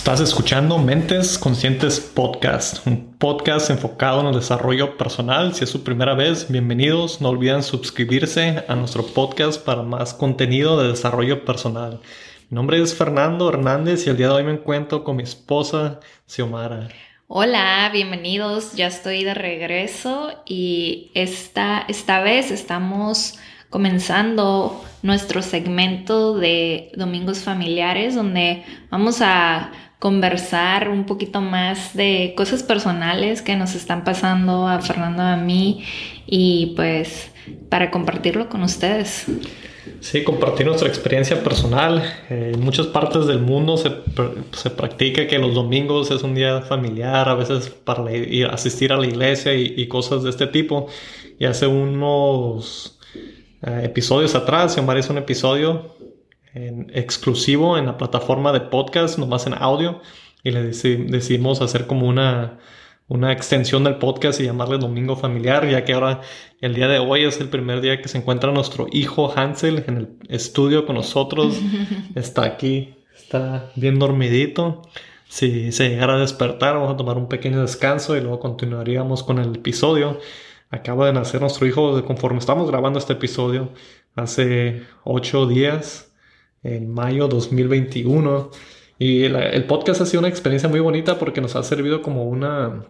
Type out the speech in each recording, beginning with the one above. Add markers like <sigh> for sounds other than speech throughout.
Estás escuchando Mentes Conscientes Podcast, un podcast enfocado en el desarrollo personal. Si es su primera vez, bienvenidos. No olviden suscribirse a nuestro podcast para más contenido de desarrollo personal. Mi nombre es Fernando Hernández y el día de hoy me encuentro con mi esposa, Xiomara. Hola, bienvenidos. Ya estoy de regreso y esta, esta vez estamos comenzando nuestro segmento de Domingos Familiares, donde vamos a conversar un poquito más de cosas personales que nos están pasando a Fernando a mí y pues para compartirlo con ustedes. Sí, compartir nuestra experiencia personal. Eh, en muchas partes del mundo se, se, practica que los domingos es un día familiar, a veces para ir, asistir a la iglesia y, cosas de este tipo. Y hace unos eh, episodios atrás, se hizo un episodio en, exclusivo en la plataforma de podcast, nomás en audio, y le decidimos hacer como una, una extensión del podcast y llamarle Domingo Familiar, ya que ahora el día de hoy es el primer día que se encuentra nuestro hijo Hansel en el estudio con nosotros. <laughs> Está aquí, está bien dormidito. Si se llegara a despertar, vamos a tomar un pequeño descanso y luego continuaríamos con el episodio. Acaba de nacer nuestro hijo conforme estamos grabando este episodio hace ocho días en mayo 2021. Y el, podcast ha sido una experiencia muy bonita porque nos ha servido como un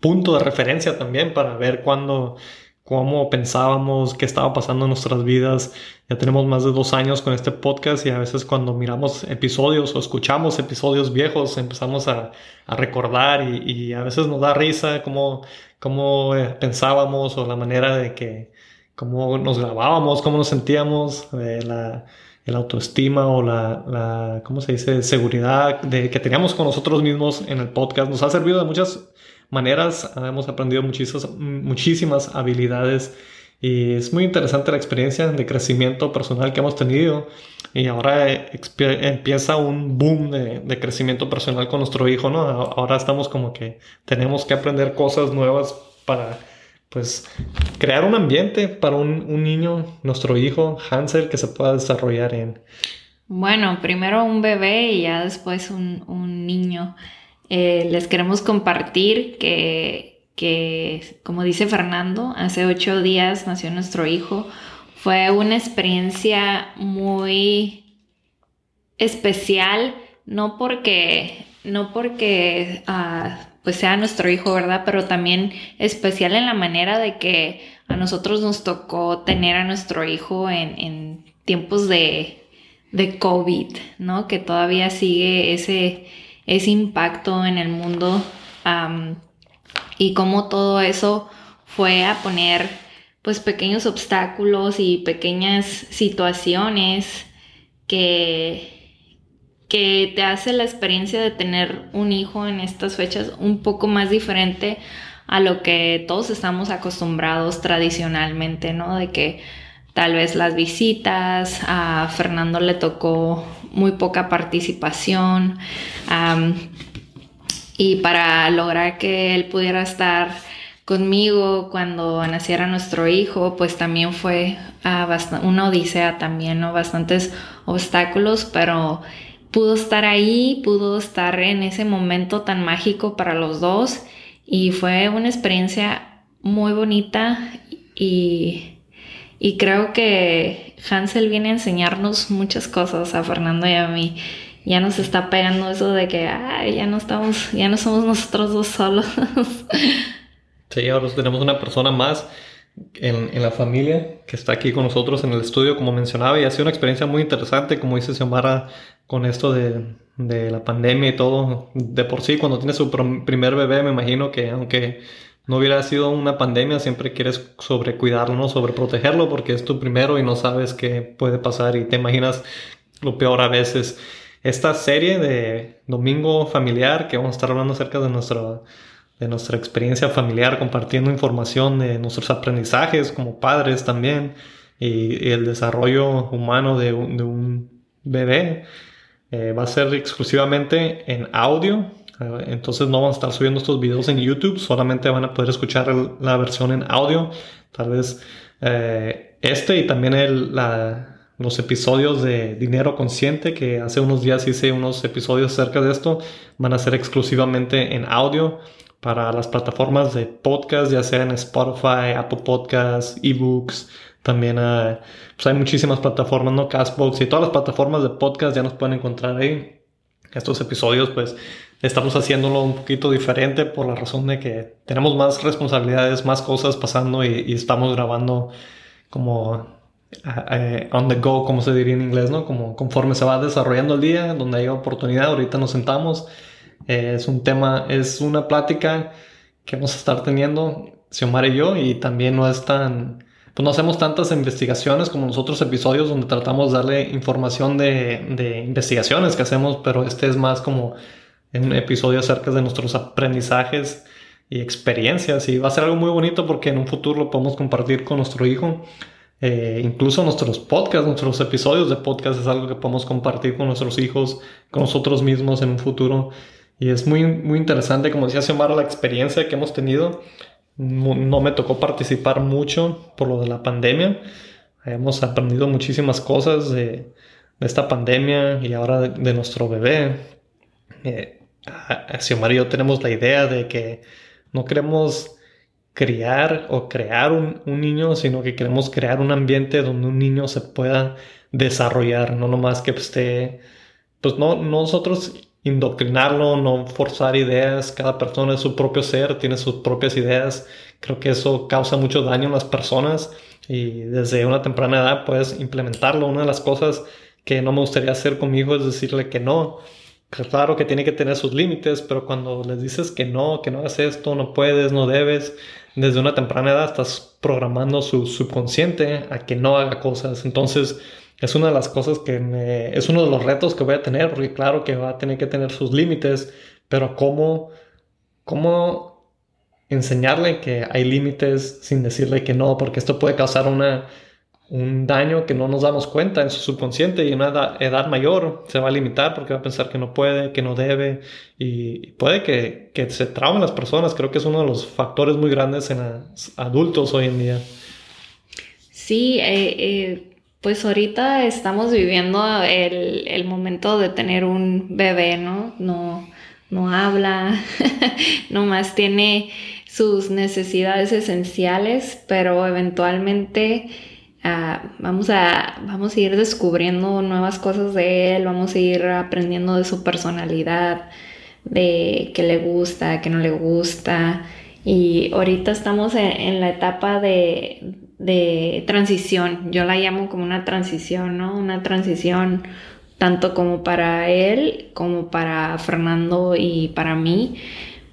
punto de referencia también para ver cuándo, cómo pensábamos, qué estaba pasando en nuestras vidas. Ya tenemos más de dos años con este podcast y a veces cuando miramos episodios o escuchamos episodios viejos empezamos a, recordar y, a veces nos da risa cómo, cómo eh, pensábamos o la manera de que, cómo nos grabábamos, cómo nos sentíamos, eh, la el autoestima o la, la, ¿cómo se dice?, seguridad de, que teníamos con nosotros mismos en el podcast. Nos ha servido de muchas maneras, hemos aprendido muchísimas, muchísimas habilidades y es muy interesante la experiencia de crecimiento personal que hemos tenido. Y ahora empieza un boom de, de, crecimiento personal con nuestro hijo, ¿no? Ahora estamos como que tenemos que aprender cosas nuevas para pues crear un ambiente para un, niño, nuestro hijo Hansel, que se pueda desarrollar en. Bueno, primero un bebé y ya después un, niño. Eh, les queremos compartir que, que, como dice Fernando, hace ocho días nació nuestro hijo. Fue una experiencia muy especial, no porque, no porque ah, pues sea nuestro hijo, ¿verdad? Pero también especial en la manera de que a nosotros nos tocó tener a nuestro hijo en, tiempos de, de, COVID, ¿no? Que todavía sigue ese, ese impacto en el mundo y cómo todo eso fue a poner pues pequeños obstáculos y pequeñas situaciones que que te hace la experiencia de tener un hijo en estas fechas un poco más diferente a lo que todos estamos acostumbrados tradicionalmente, ¿no? De que tal vez las visitas, a Fernando le tocó muy poca participación y para lograr que él pudiera estar conmigo cuando naciera nuestro hijo, pues también fue uh, una odisea también, ¿no? Bastantes obstáculos, pero pudo estar ahí, pudo estar en ese momento tan mágico para los dos y fue una experiencia muy bonita y, creo que Hansel viene a enseñarnos muchas cosas a Fernando y a mí. Ya nos está pegando eso de que ya no estamos, ya no somos nosotros dos solos. <laughs> Sí, ahora tenemos una persona más en, en, la familia que está aquí con nosotros en el estudio, como mencionaba, y ha sido una experiencia muy interesante, como dice Xiomara, con esto de, de, la pandemia y todo. De por sí, cuando tienes su primer bebé, me imagino que aunque no hubiera sido una pandemia, siempre quieres sobrecuidarlo, ¿no? Sobreprotegerlo porque es tu primero y no sabes qué puede pasar y te imaginas lo peor a veces. Esta serie de Domingo Familiar, que vamos a estar hablando acerca de nuestra, de nuestra experiencia familiar, compartiendo información de nuestros aprendizajes como padres también y, el desarrollo humano de, de un bebé eh, va a ser exclusivamente en audio. Eh, entonces no vamos a estar subiendo estos videos en YouTube, solamente van a poder escuchar la versión en audio. Tal vez eh, este y también el, la, los episodios de Dinero Consciente, que hace unos días hice unos episodios acerca de esto, van a ser exclusivamente en audio para las plataformas de podcast, ya sea Spotify, Apple Podcasts, eBooks, también hay, pues hay muchísimas plataformas, ¿no? Castbox y todas las plataformas de podcast ya nos pueden encontrar ahí. Estos episodios, pues, estamos haciéndolo un poquito diferente por la razón de que tenemos más responsabilidades, más cosas pasando y, estamos grabando como on the go, como se diría en inglés, ¿no? Como conforme se va desarrollando el día, donde hay oportunidad, ahorita nos sentamos. Eh, es un tema, es una plática que vamos a estar teniendo, Xiomara y yo, y también no es tan pues no hacemos tantas investigaciones como los otros episodios donde tratamos de darle información de, de investigaciones que hacemos, pero este es más como un episodio acerca de nuestros aprendizajes y experiencias y va a ser algo muy bonito porque en un futuro lo podemos compartir con nuestro hijo. Eh, incluso nuestros podcasts, nuestros episodios de podcast es algo que podemos compartir con nuestros hijos, con nosotros mismos en un futuro. Y es muy, muy interesante, como decía Xiomara, la experiencia que hemos tenido no me tocó participar mucho por lo de la pandemia. Hemos aprendido muchísimas cosas de, esta pandemia y ahora de, nuestro bebé. Eh, Xiomara y yo tenemos la idea de que no queremos criar o crear un, un, niño, sino que queremos crear un ambiente donde un niño se pueda desarrollar, no nomás que esté, pues no, nosotros indoctrinarlo, no forzar ideas. Cada persona es su propio ser, tiene sus propias ideas. Creo que eso causa mucho daño en las personas y desde una temprana edad puedes implementarlo. Una de las cosas que no me gustaría hacer con mi hijo es decirle que no. Claro que tiene que tener sus límites, pero cuando les dices que no, que no hagas esto, no puedes, no debes, desde una temprana edad estás programando su subconsciente a que no haga cosas. Entonces, es una de las cosas que me, es uno de los retos que voy a tener, porque claro que va a tener que tener sus límites, pero cómo, cómo enseñarle que hay límites sin decirle que no, porque esto puede causar una, un daño que no nos damos cuenta en su subconsciente y en una edad, mayor se va a limitar porque va a pensar que no puede, que no debe y puede que, que se traumen las personas. Creo que es uno de los factores muy grandes en adultos hoy en día. Sí, eh, eh pues ahorita estamos viviendo el, momento de tener un bebé, ¿no? No, no habla, <laughs> nomás tiene sus necesidades esenciales, pero eventualmente ah, vamos, a, vamos a ir descubriendo nuevas cosas de él, vamos a ir aprendiendo de su personalidad, de qué le gusta, qué no le gusta. Y ahorita estamos en la etapa de, de transición. Yo la llamo como una transición, ¿no? Una transición tanto como para él, como para Fernando y para mí.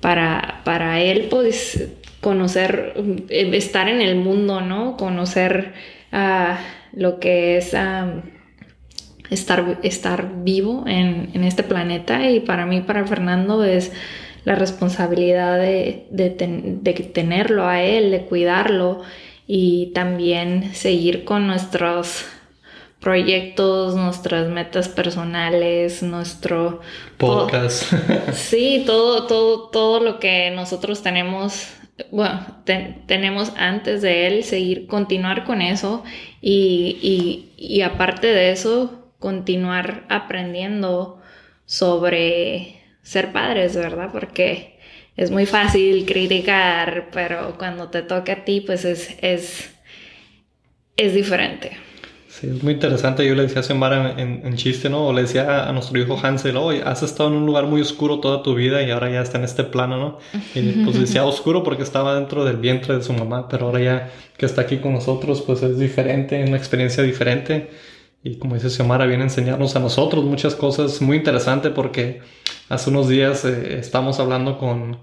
Para, para él, pues, conocer, eh, estar en el mundo, ¿no? Conocer uh, lo que es estar, estar vivo en, en, este planeta. Y para mí, para Fernando, es la responsabilidad de, de, de tenerlo a él, de cuidarlo y también seguir con nuestros proyectos, nuestras metas personales, nuestro podcast. <laughs> sí, todo, todo, todo lo que nosotros tenemos, bueno, tenemos antes de él, seguir, continuar con eso y, y, y aparte de eso, continuar aprendiendo sobre ser padres, ¿verdad? Porque es muy fácil criticar, pero cuando te toca a ti, pues es, es, es diferente. Sí, es muy interesante. Yo le decía a Xiomara en, en, chiste, ¿no? O le decía a, nuestro hijo Hansel, oye, has estado en un lugar muy oscuro toda tu vida y ahora ya está en este plano, ¿no? Y <laughs> pues decía oscuro porque estaba dentro del vientre de su mamá, pero ahora ya que está aquí con nosotros, pues es diferente, una experiencia diferente. Y como dice Xiomara, viene a enseñarnos a nosotros muchas cosas muy interesantes porque hace unos días eh, estamos hablando con,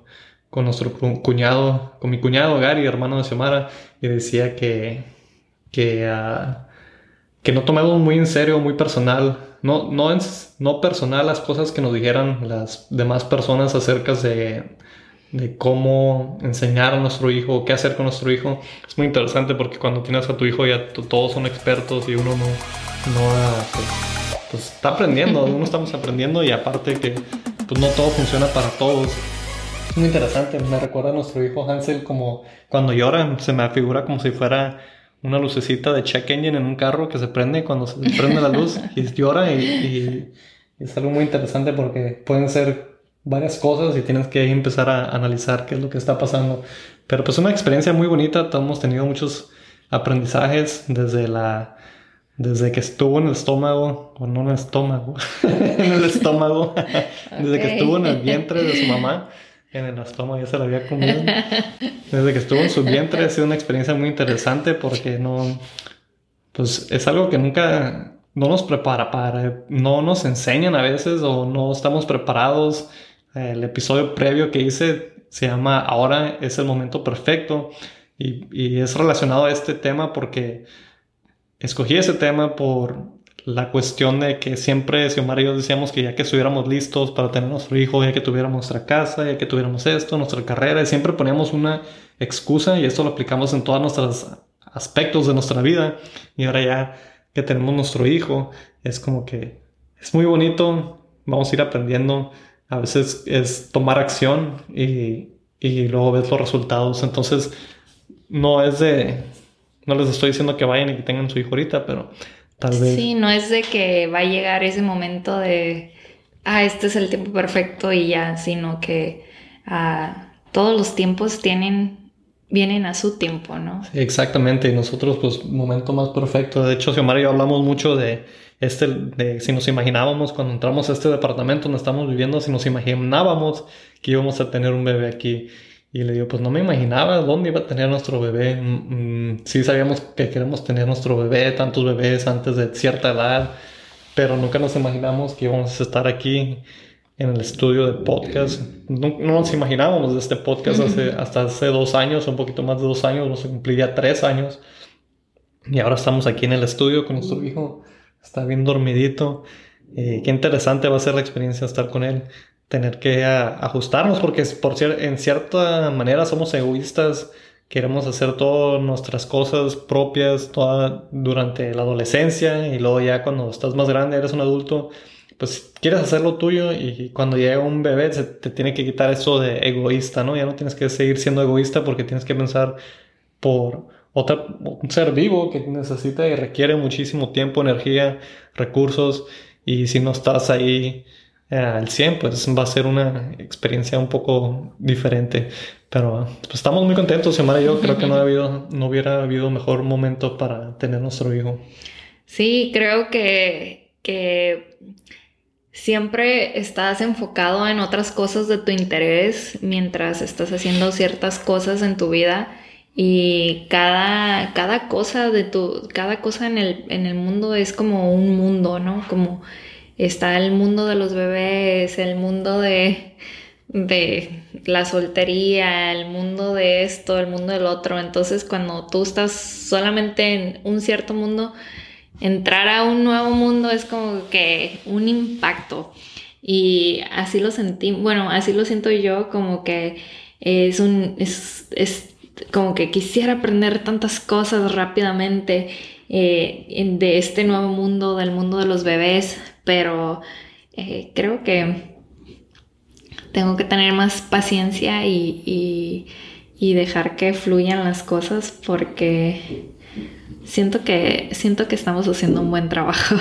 con, nuestro cuñado, con mi cuñado Gary, hermano de Xiomara, y decía que, que, uh, que no tomemos muy en serio, muy personal, no, no, no personal las cosas que nos dijeran las demás personas acerca de, de cómo enseñar a nuestro hijo, qué hacer con nuestro hijo. Es muy interesante porque cuando tienes a tu hijo ya todos son expertos y uno no, no pues, pues, está aprendiendo, <laughs> uno estamos aprendiendo y aparte que pues no todo funciona para todos. Es muy interesante, me recuerda a nuestro hijo Hansel como cuando llora, se me figura como si fuera una lucecita de check engine en un carro que se prende cuando se <laughs> prende la luz y llora y, es algo muy interesante porque pueden ser varias cosas y tienes que empezar a analizar qué es lo que está pasando. Pero pues una experiencia muy bonita, hemos tenido muchos aprendizajes desde la desde que estuvo en el estómago, o no en el estómago, <laughs> en el estómago, <laughs> desde que estuvo en el vientre de su mamá, en el estómago ya se la había comido. Desde que estuvo en su vientre ha sido una experiencia muy interesante porque no, pues es algo que nunca, no nos prepara para, no nos enseñan a veces o no estamos preparados. El episodio previo que hice se llama Ahora es el momento perfecto y, y es relacionado a este tema porque escogí ese tema por la cuestión de que siempre Xiomara y yo decíamos que ya que estuviéramos listos para tener nuestro hijo, ya que tuviéramos nuestra casa, ya que tuviéramos esto, nuestra carrera, y siempre poníamos una excusa y esto lo aplicamos en todos nuestros aspectos de nuestra vida. Y ahora ya que tenemos nuestro hijo, es como que es muy bonito, vamos a ir aprendiendo. A veces es tomar acción y, y luego ves los resultados. Entonces, no es de, no les estoy diciendo que vayan y que tengan su hijo ahorita, pero Sí, no es de que va a llegar ese momento de, ah, este es el tiempo perfecto y ya, sino que ah, todos los tiempos tienen, vienen a su tiempo, ¿no? Sí, exactamente, y nosotros, pues, momento más perfecto. De hecho, Xiomara y yo hablamos mucho de este, de si nos imaginábamos cuando entramos a este departamento donde estamos viviendo, si nos imaginábamos que íbamos a tener un bebé aquí. Y le digo, pues no me imaginaba dónde iba a tener nuestro bebé. Mm, mm, sí sabíamos que queremos tener nuestro bebé, tantos bebés antes de cierta edad, pero nunca nos imaginamos que íbamos a estar aquí en el estudio de podcast. No, nos imaginábamos de este podcast hace, hasta hace dos años, un poquito más de dos años, nos cumpliría tres años. Y ahora estamos aquí en el estudio con nuestro hijo. Está bien dormidito. Eh, qué interesante va a ser la experiencia estar con él tener que ajustarnos porque por en cierta manera somos egoístas, queremos hacer todas nuestras cosas propias toda, durante la adolescencia y luego ya cuando estás más grande, eres un adulto, pues quieres hacer lo tuyo y cuando llega un bebé se te tiene que quitar eso de egoísta, ¿no? Ya no tienes que seguir siendo egoísta porque tienes que pensar por otra, un ser vivo que necesita y requiere muchísimo tiempo, energía, recursos y si no estás ahí al 100, pues va a ser una experiencia un poco diferente. Pero pues, estamos muy contentos, Xiomara y yo. Creo que no, ha <laughs> habido, no hubiera habido mejor momento para tener nuestro hijo. Sí, creo que, que siempre estás enfocado en otras cosas de tu interés mientras estás haciendo ciertas cosas en tu vida y cada, cada cosa de tu, cada cosa en el, en el mundo es como un mundo, ¿no? Como está el mundo de los bebés, el mundo de, de la soltería, el mundo de esto, el mundo del otro. Entonces cuando tú estás solamente en un cierto mundo, entrar a un nuevo mundo es como que un impacto. Y así lo sentí, bueno, así lo siento yo, como que es un, es, es como que quisiera aprender tantas cosas rápidamente eh, de este nuevo mundo, del mundo de los bebés, pero eh, creo que tengo que tener más paciencia y, dejar que fluyan las cosas porque siento que, siento que estamos haciendo un buen trabajo.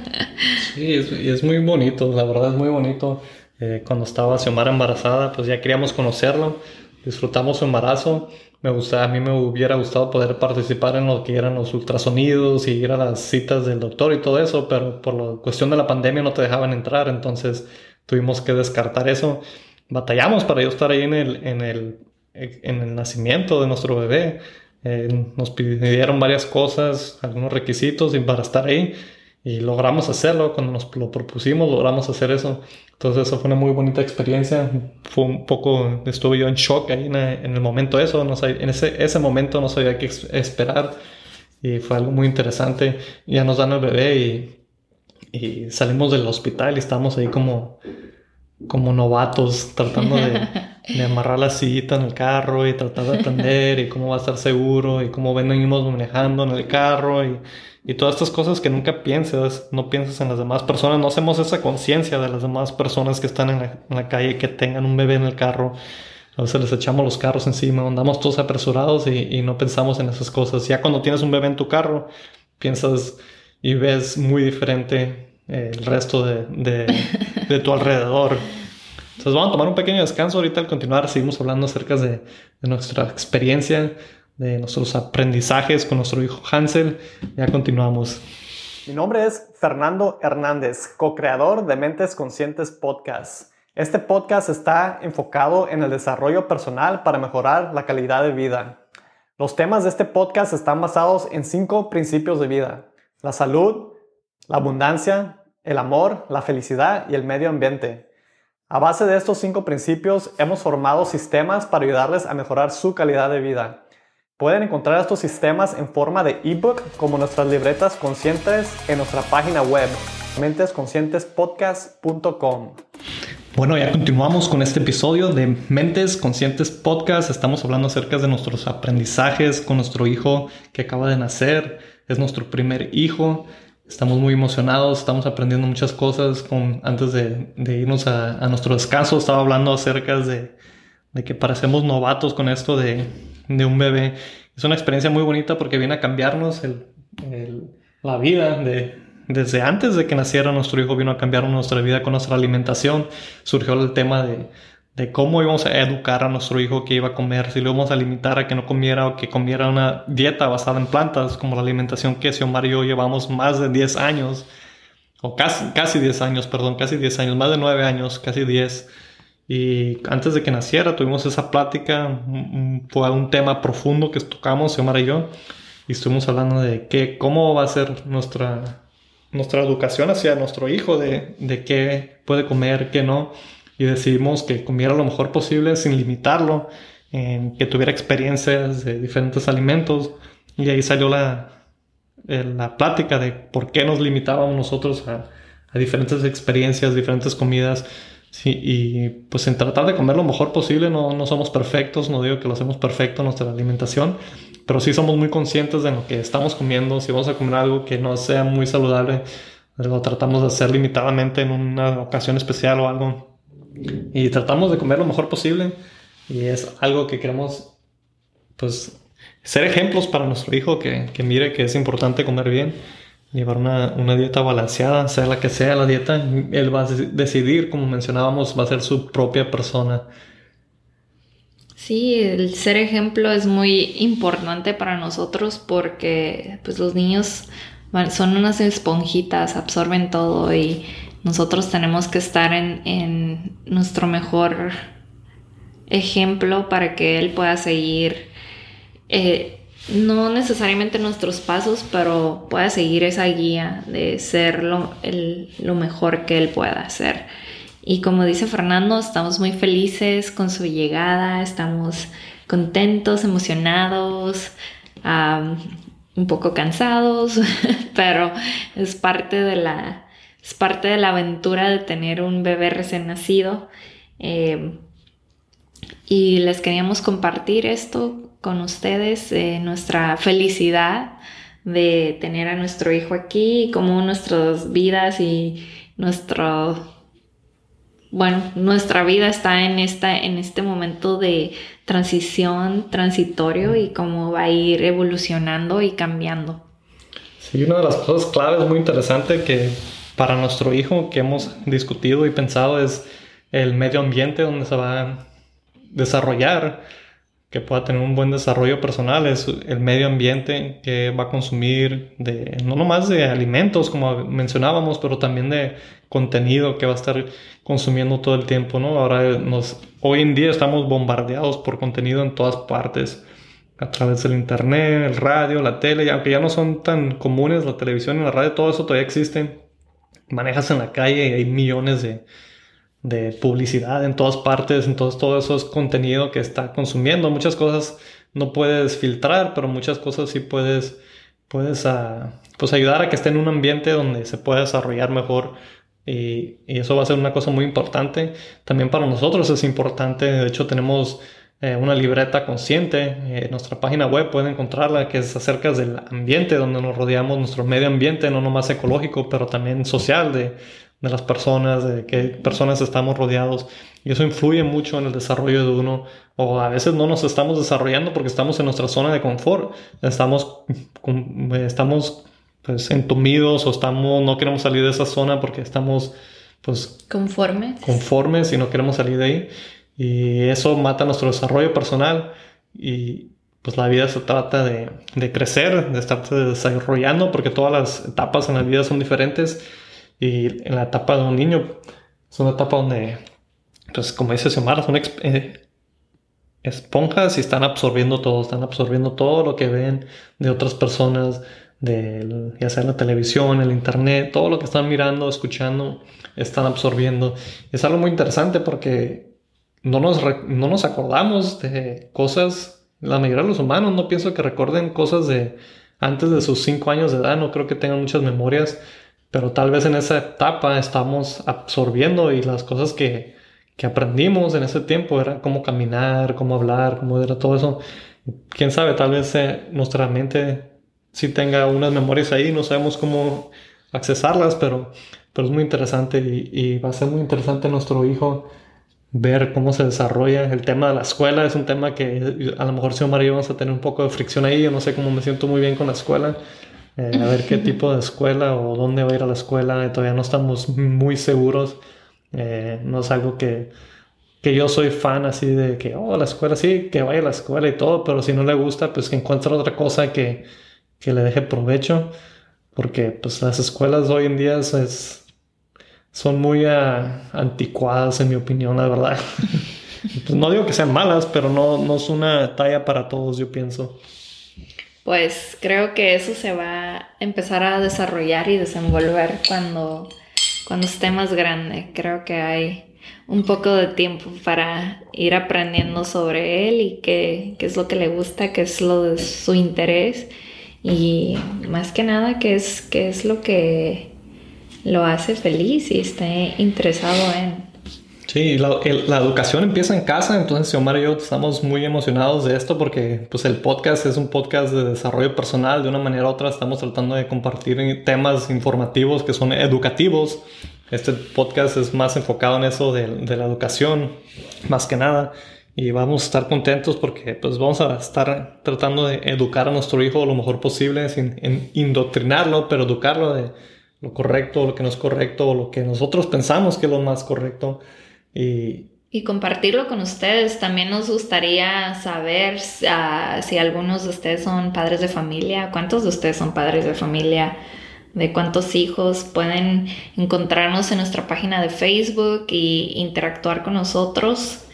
<laughs> sí, es, es muy bonito, la verdad es muy bonito. Eh, cuando estaba Xiomara embarazada, pues ya queríamos conocerlo, disfrutamos su embarazo me gusta, a mí me hubiera gustado poder participar en lo que eran los ultrasonidos y ir a las citas del doctor y todo eso, pero por la cuestión de la pandemia no te dejaban entrar, entonces tuvimos que descartar eso. Batallamos para yo estar ahí en el, en el, en el nacimiento de nuestro bebé. Eh, nos pidieron varias cosas, algunos requisitos para estar ahí y logramos hacerlo. Cuando nos lo propusimos, logramos hacer eso. Entonces, eso fue una muy bonita experiencia. Fue un poco, estuve yo en shock ahí en, el momento eso. No en ese, ese momento no sabía qué esperar y fue algo muy interesante. Ya nos dan el bebé y, y salimos del hospital y estamos ahí como, como novatos tratando de, <laughs> de, amarrar la silla en el carro y tratar de aprender y cómo va a estar seguro y cómo venimos manejando en el carro y y todas estas cosas que nunca piensas, no piensas en las demás personas, no hacemos esa conciencia de las demás personas que están en la, calle, que tengan un bebé en el carro. a veces les echamos los carros encima, andamos todos apresurados y, no pensamos en esas cosas. Ya cuando tienes un bebé en tu carro, piensas y ves muy diferente eh, el resto de, de, tu alrededor. Entonces vamos a tomar un pequeño descanso ahorita al continuar. Seguimos hablando acerca de, de nuestra experiencia, de nuestros aprendizajes con nuestro hijo Hansel. Ya continuamos. Mi nombre es Fernando Hernández, co-creador de Mentes Conscientes Podcast. Este podcast está enfocado en el desarrollo personal para mejorar la calidad de vida. Los temas de este podcast están basados en cinco principios de vida. La salud, la abundancia, el amor, la felicidad y el medio ambiente. A base de estos cinco principios hemos formado sistemas para ayudarles a mejorar su calidad de vida. Pueden encontrar estos sistemas en forma de ebook como nuestras libretas conscientes en nuestra página web mentesconscientespodcast.com. Bueno, ya continuamos con este episodio de Mentes Conscientes Podcast. Estamos hablando acerca de nuestros aprendizajes con nuestro hijo que acaba de nacer. Es nuestro primer hijo. Estamos muy emocionados, estamos aprendiendo muchas cosas. Con, antes de, irnos a, nuestro descanso, estaba hablando acerca de, de que parecemos novatos con esto de, de un bebé. Es una experiencia muy bonita porque viene a cambiarnos la vida de, desde antes de que naciera nuestro hijo vino a cambiar nuestra vida con nuestra alimentación. Surgió el tema de, de, cómo íbamos a educar a nuestro hijo que iba a comer, si lo íbamos a limitar a que no comiera o que comiera una dieta basada en plantas, como la alimentación que Xiomar y yo llevamos más de 10 años, o casi, casi 10 años, perdón, casi 10 años, más de 9 años, casi 10 y antes de que naciera tuvimos esa plática, fue un tema profundo que tocamos, Xiomara y yo, y estuvimos hablando de qué, cómo va a ser nuestra, nuestra educación hacia nuestro hijo, de, de qué puede comer, qué no, y decidimos que comiera lo mejor posible sin limitarlo, en que tuviera experiencias de diferentes alimentos, y ahí salió la, la plática de por qué nos limitábamos nosotros a, diferentes experiencias, diferentes comidas, y pues en tratar de comer lo mejor posible, no, no somos perfectos, no digo que lo hacemos perfecto nuestra alimentación, pero sí somos muy conscientes de lo que estamos comiendo. Si vamos a comer algo que no sea muy saludable, lo tratamos de hacer limitadamente en una ocasión especial o algo. Y tratamos de comer lo mejor posible. Y es algo que queremos, pues, ser ejemplos para nuestro hijo, que, que mire que es importante comer bien llevar una, una, dieta balanceada, sea la que sea la dieta, él va a decidir, como mencionábamos, va a ser su propia persona. Sí, el ser ejemplo es muy importante para nosotros porque pues los niños son unas esponjitas, absorben todo y nosotros tenemos que estar en, nuestro mejor ejemplo para que él pueda seguir eh, no necesariamente nuestros pasos, pero pueda seguir esa guía de ser lo, mejor que él pueda hacer. Y como dice Fernando, estamos muy felices con su llegada, estamos contentos, emocionados, un poco cansados, <laughs> pero es parte de la, es parte de la aventura de tener un bebé recién nacido. Eh, y les queríamos compartir esto con ustedes eh, nuestra felicidad de tener a nuestro hijo aquí, como nuestras vidas y nuestro bueno, nuestra vida está en esta en este momento de transición transitorio y cómo va a ir evolucionando y cambiando. Sí, una de las cosas claves muy interesante que para nuestro hijo que hemos discutido y pensado es el medio ambiente donde se va a desarrollar que pueda tener un buen desarrollo personal es el medio ambiente que va a consumir de no nomás de alimentos como mencionábamos pero también de contenido que va a estar consumiendo todo el tiempo no ahora nos hoy en día estamos bombardeados por contenido en todas partes a través del internet el radio la tele aunque ya no son tan comunes la televisión y la radio todo eso todavía existe manejas en la calle y hay millones de de publicidad en todas partes, entonces todo eso es contenido que está consumiendo. Muchas cosas no puedes filtrar, pero muchas cosas sí puedes, puedes ah, pues ayudar a que esté en un ambiente donde se pueda desarrollar mejor y, eso va a ser una cosa muy importante. También para nosotros es importante, de hecho tenemos eh, una libreta consciente en nuestra página web, pueden encontrarla, que es acerca del ambiente donde nos rodeamos, nuestro medio ambiente, no nomás ecológico, pero también social, de de las personas, de qué personas estamos rodeados. Y eso influye mucho en el desarrollo de uno. O a veces no nos estamos desarrollando porque estamos en nuestra zona de confort. Estamos, estamos pues, entumidos o estamos, no queremos salir de esa zona porque estamos pues, conformes. conformes y no queremos salir de ahí. Y eso mata nuestro desarrollo personal. Y pues la vida se trata de, de crecer, de estarse desarrollando porque todas las etapas en la vida son diferentes. Y en la etapa de un niño es una etapa donde entonces, como dice Xiomara, son eh, esponjas y están absorbiendo todo, están absorbiendo todo lo que ven de otras personas, de ya sea la televisión, el internet, todo lo que están mirando, escuchando, están absorbiendo. Es algo muy interesante porque no nos, no nos acordamos de cosas, la mayoría de los humanos no pienso que recuerden cosas de antes de sus 5 años de edad, no creo que tengan muchas memorias, pero tal vez en esa etapa estamos absorbiendo y las cosas que que aprendimos en ese tiempo era cómo caminar, cómo hablar, cómo era todo eso. Quién sabe, tal vez eh, nuestra mente sí tenga unas memorias ahí, no sabemos cómo accesarlas, pero, pero es muy interesante y, va a ser muy interesante nuestro hijo ver cómo se desarrolla. El tema de la escuela es un tema que a lo mejor si Omar y yo vamos a tener un poco de fricción ahí. Yo no sé cómo me siento muy bien con la escuela. Eh, a ver qué <laughs> tipo de escuela o dónde va a ir a la escuela. Todavía no estamos muy seguros. Eh, no es algo que, que yo soy fan así de que, oh, la escuela sí, que vaya a la escuela y todo, pero si no le gusta, pues que encuentre otra cosa que, que le deje provecho, porque pues las escuelas hoy en día es, son muy ah, anticuadas en mi opinión, la verdad. <laughs> pues no digo que sean malas, pero no, no es una talla para todos, yo pienso. Pues creo que eso se va a empezar a desarrollar y desenvolver cuando cuando esté más grande. Creo que hay un poco de tiempo para ir aprendiendo sobre él y qué, es lo que le gusta, qué es lo de su interés y más que nada qué es, qué es lo que lo hace feliz y esté interesado en. Sí, la, la, educación empieza en casa, entonces Omar y yo estamos muy emocionados de esto porque pues el podcast es un podcast de desarrollo personal, de una manera u otra estamos tratando de compartir temas informativos que son educativos. Este podcast es más enfocado en eso de, de la educación, más que nada, y vamos a estar contentos porque pues vamos a estar tratando de educar a nuestro hijo lo mejor posible, sin indoctrinarlo, pero educarlo de lo correcto, lo que no es correcto, lo que nosotros pensamos que es lo más correcto. Y, compartirlo con ustedes. También nos gustaría saber ah, si algunos de ustedes son padres de familia, cuántos de ustedes son padres de familia, de cuántos hijos. Pueden encontrarnos en nuestra página de Facebook e interactuar con nosotros.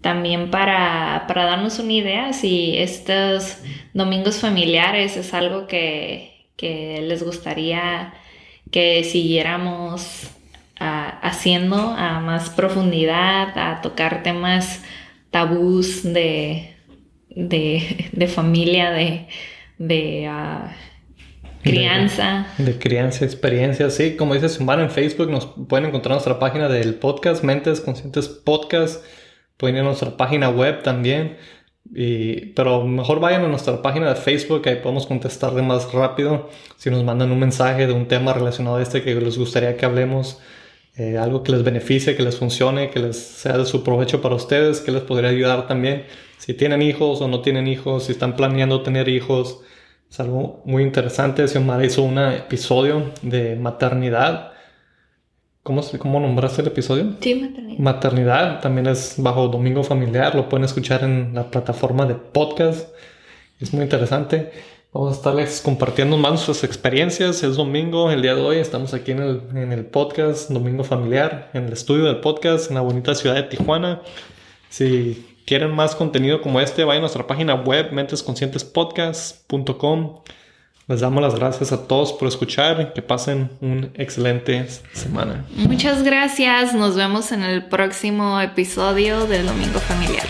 También para, para darnos una idea si estos domingos familiares es algo que, que les gustaría que siguiéramos haciendo a más profundidad, a tocar temas tabús de, de, familia, de, de ah, crianza. De, crianza, experiencia, sí. Como dice Sumar en Facebook, nos pueden encontrar en nuestra página del podcast, Mentes Conscientes Podcast. Pueden ir a nuestra página web también. Y, pero mejor vayan a nuestra página de Facebook, ahí podemos contestarle más rápido. Si nos mandan un mensaje de un tema relacionado a este que les gustaría que hablemos, eh, algo que les beneficie, que les funcione, que les sea de su provecho para ustedes, que les podría ayudar también. Si tienen hijos o no tienen hijos, si están planeando tener hijos, es algo muy interesante. Xiomara hizo un episodio de maternidad. ¿Cómo, ¿Cómo nombraste el episodio? Sí, maternidad. Maternidad también es bajo Domingo Familiar, lo pueden escuchar en la plataforma de podcast. Es muy interesante. Vamos a estarles compartiendo más sus experiencias. Es domingo, el día de hoy. Estamos aquí en el, en el, podcast Domingo Familiar, en el estudio del podcast en la bonita ciudad de Tijuana. Si quieren más contenido como este, vayan a nuestra página web mentesconscientespodcast.com. Les damos las gracias a todos por escuchar. Que pasen una excelente semana. Muchas gracias. Nos vemos en el próximo episodio del Domingo Familiar.